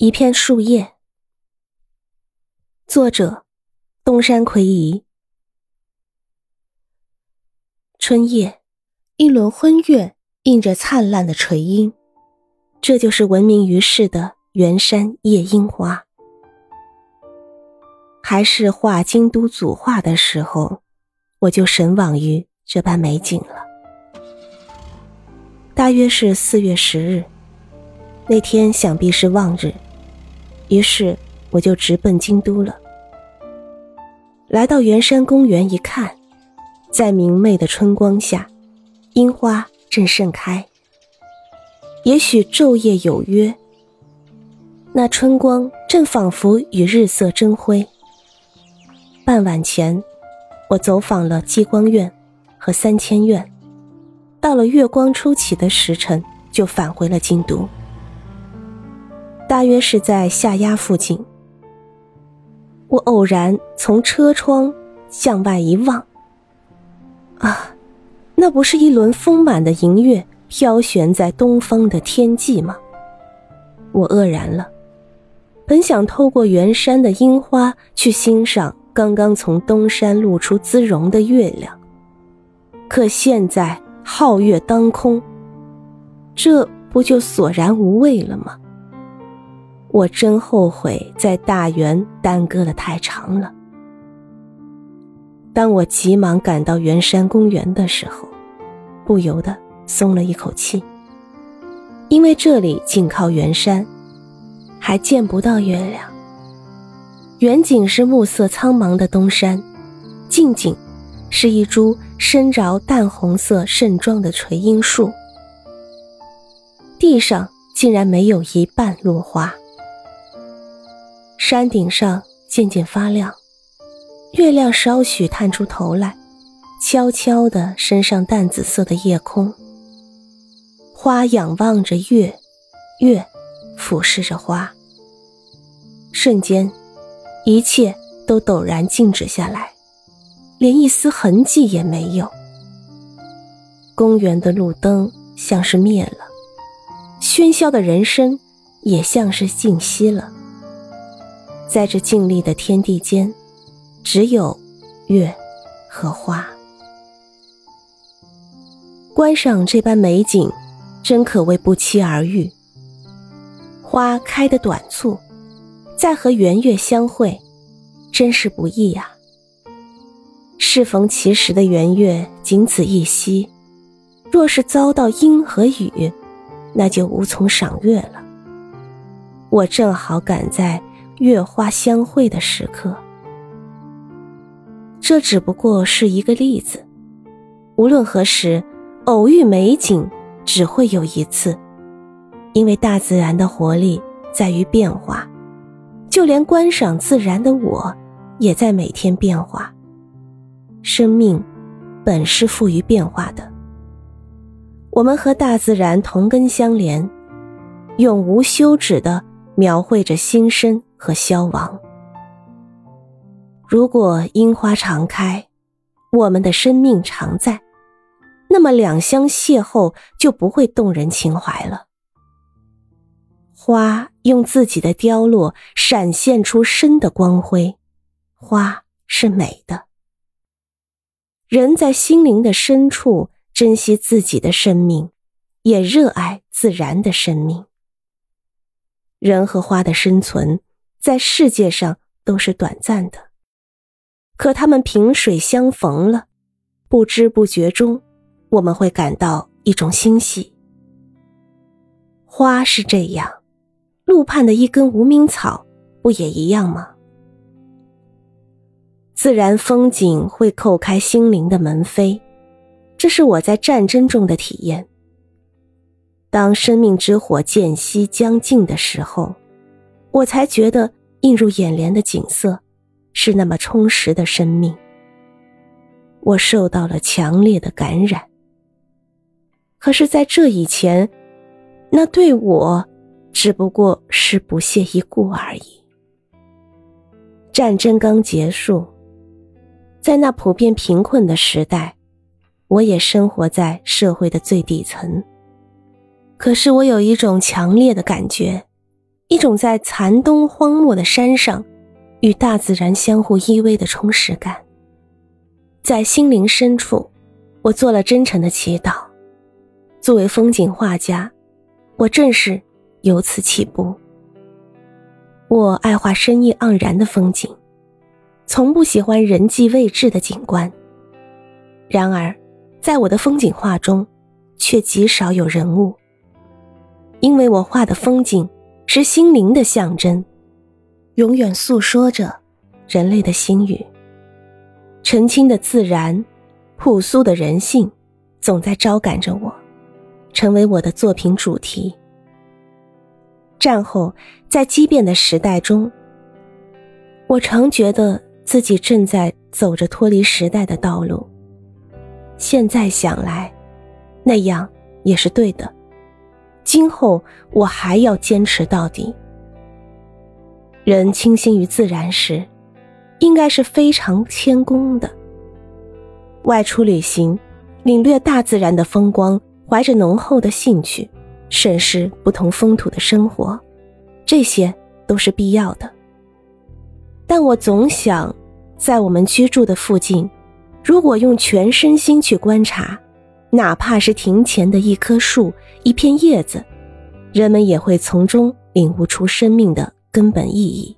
一片树叶，作者：东山魁夷。春夜，一轮昏月映着灿烂的垂樱，这就是闻名于世的圆山夜樱花。还是画京都组画的时候，我就神往于这般美景了。大约是四月十日，那天想必是望日。于是我就直奔京都了。来到圆山公园一看，在明媚的春光下，樱花正盛开。也许昼夜有约，那春光正仿佛与日色争辉。傍晚前，我走访了积光院和三千院，到了月光初起的时辰，就返回了京都。大约是在下鸭附近，我偶然从车窗向外一望，啊，那不是一轮丰满的银月飘悬在东方的天际吗？我愕然了，本想透过圆山的樱花去欣赏刚刚从东山露出姿容的月亮，可现在皓月当空，这不就索然无味了吗？我真后悔在大园耽搁的太长了。当我急忙赶到圆山公园的时候，不由得松了一口气，因为这里紧靠圆山，还见不到月亮。远景是暮色苍茫的东山，近景是一株身着淡红色盛装的垂樱树，地上竟然没有一瓣落花。山顶上渐渐发亮，月亮稍许探出头来，悄悄地升上淡紫色的夜空。花仰望着月，月俯视着花。瞬间，一切都陡然静止下来，连一丝痕迹也没有。公园的路灯像是灭了，喧嚣的人声也像是静息了。在这静谧的天地间，只有月和花。观赏这般美景，真可谓不期而遇。花开的短促，再和圆月相会，真是不易呀。适逢其时的圆月仅此一夕，若是遭到阴和雨，那就无从赏月了。我正好赶在。月花相会的时刻，这只不过是一个例子。无论何时，偶遇美景只会有一次，因为大自然的活力在于变化，就连观赏自然的我，也在每天变化。生命本是富于变化的，我们和大自然同根相连，永无休止的描绘着新生。和消亡。如果樱花常开，我们的生命常在，那么两相邂逅就不会动人情怀了。花用自己的凋落闪现出生的光辉，花是美的。人在心灵的深处珍惜自己的生命，也热爱自然的生命。人和花的生存。在世界上都是短暂的，可他们萍水相逢了，不知不觉中，我们会感到一种欣喜。花是这样，路畔的一根无名草不也一样吗？自然风景会叩开心灵的门扉，这是我在战争中的体验。当生命之火渐息将尽的时候。我才觉得映入眼帘的景色是那么充实的生命。我受到了强烈的感染。可是，在这以前，那对我只不过是不屑一顾而已。战争刚结束，在那普遍贫困的时代，我也生活在社会的最底层。可是，我有一种强烈的感觉。一种在残冬荒漠的山上与大自然相互依偎的充实感。在心灵深处，我做了真诚的祈祷。作为风景画家，我正是由此起步。我爱画深意盎然的风景，从不喜欢人迹未至的景观。然而，在我的风景画中，却极少有人物，因为我画的风景是心灵的象征，永远诉说着人类的心语。澄清的自然，朴素的人性，总在招赶着我，成为我的作品主题。战后，在激变的时代中，我常觉得自己正在走着脱离时代的道路。现在想来，那样也是对的。今后我还要坚持到底。人倾心于自然时。应该是非常谦恭的。外出旅行，领略大自然的风光，怀着浓厚的兴趣，审视不同风土的生活，这些都是必要的。但我总想，在我们居住的附近，如果用全身心去观察，哪怕是庭前的一棵树、一片叶子，人们也会从中领悟出生命的根本意义。